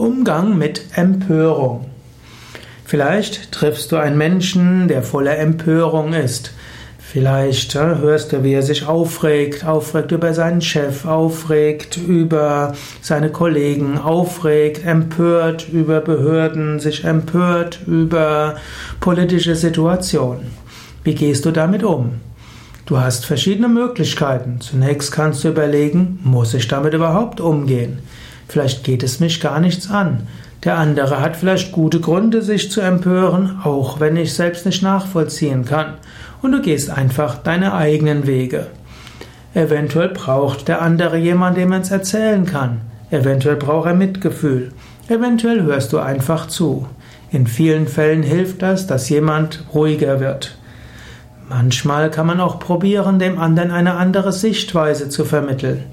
Umgang mit Empörung. Vielleicht triffst du einen Menschen, der voller Empörung ist. Vielleicht äh, hörst du, wie er sich aufregt, aufregt über seinen Chef, aufregt über seine Kollegen, aufregt, empört über Behörden, sich empört über politische Situationen. Wie gehst du damit um? Du hast verschiedene Möglichkeiten. Zunächst kannst du überlegen, muss ich damit überhaupt umgehen? Vielleicht geht es mich gar nichts an. Der andere hat vielleicht gute Gründe, sich zu empören, auch wenn ich selbst nicht nachvollziehen kann. Und du gehst einfach deine eigenen Wege. Eventuell braucht der andere jemanden, dem er es erzählen kann. Eventuell braucht er Mitgefühl. Eventuell hörst du einfach zu. In vielen Fällen hilft das, dass jemand ruhiger wird. Manchmal kann man auch probieren, dem anderen eine andere Sichtweise zu vermitteln.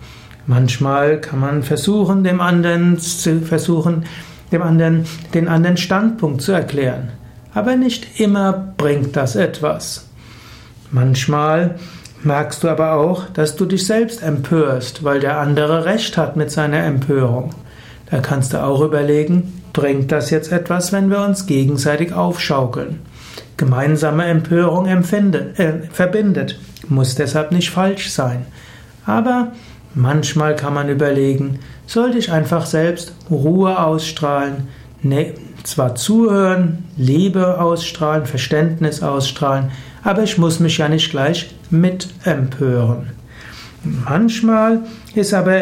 Manchmal kann man versuchen, dem anderen zu versuchen, dem anderen den anderen Standpunkt zu erklären. Aber nicht immer bringt das etwas. Manchmal merkst du aber auch, dass du dich selbst empörst, weil der andere recht hat mit seiner Empörung. Da kannst du auch überlegen, bringt das jetzt etwas, wenn wir uns gegenseitig aufschaukeln? Gemeinsame Empörung empfindet, äh, verbindet, muss deshalb nicht falsch sein. Aber Manchmal kann man überlegen, sollte ich einfach selbst Ruhe ausstrahlen, ne, zwar zuhören, Liebe ausstrahlen, Verständnis ausstrahlen, aber ich muss mich ja nicht gleich mit empören. Manchmal ist aber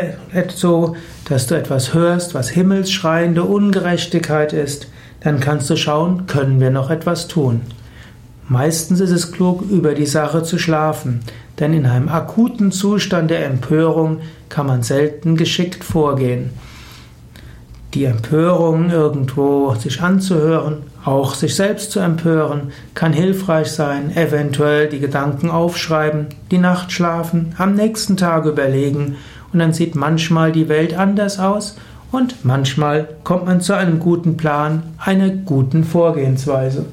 so, dass du etwas hörst, was himmelsschreiende Ungerechtigkeit ist, dann kannst du schauen, können wir noch etwas tun. Meistens ist es klug, über die Sache zu schlafen, denn in einem akuten Zustand der Empörung kann man selten geschickt vorgehen. Die Empörung irgendwo sich anzuhören, auch sich selbst zu empören, kann hilfreich sein, eventuell die Gedanken aufschreiben, die Nacht schlafen, am nächsten Tag überlegen und dann sieht manchmal die Welt anders aus und manchmal kommt man zu einem guten Plan, einer guten Vorgehensweise.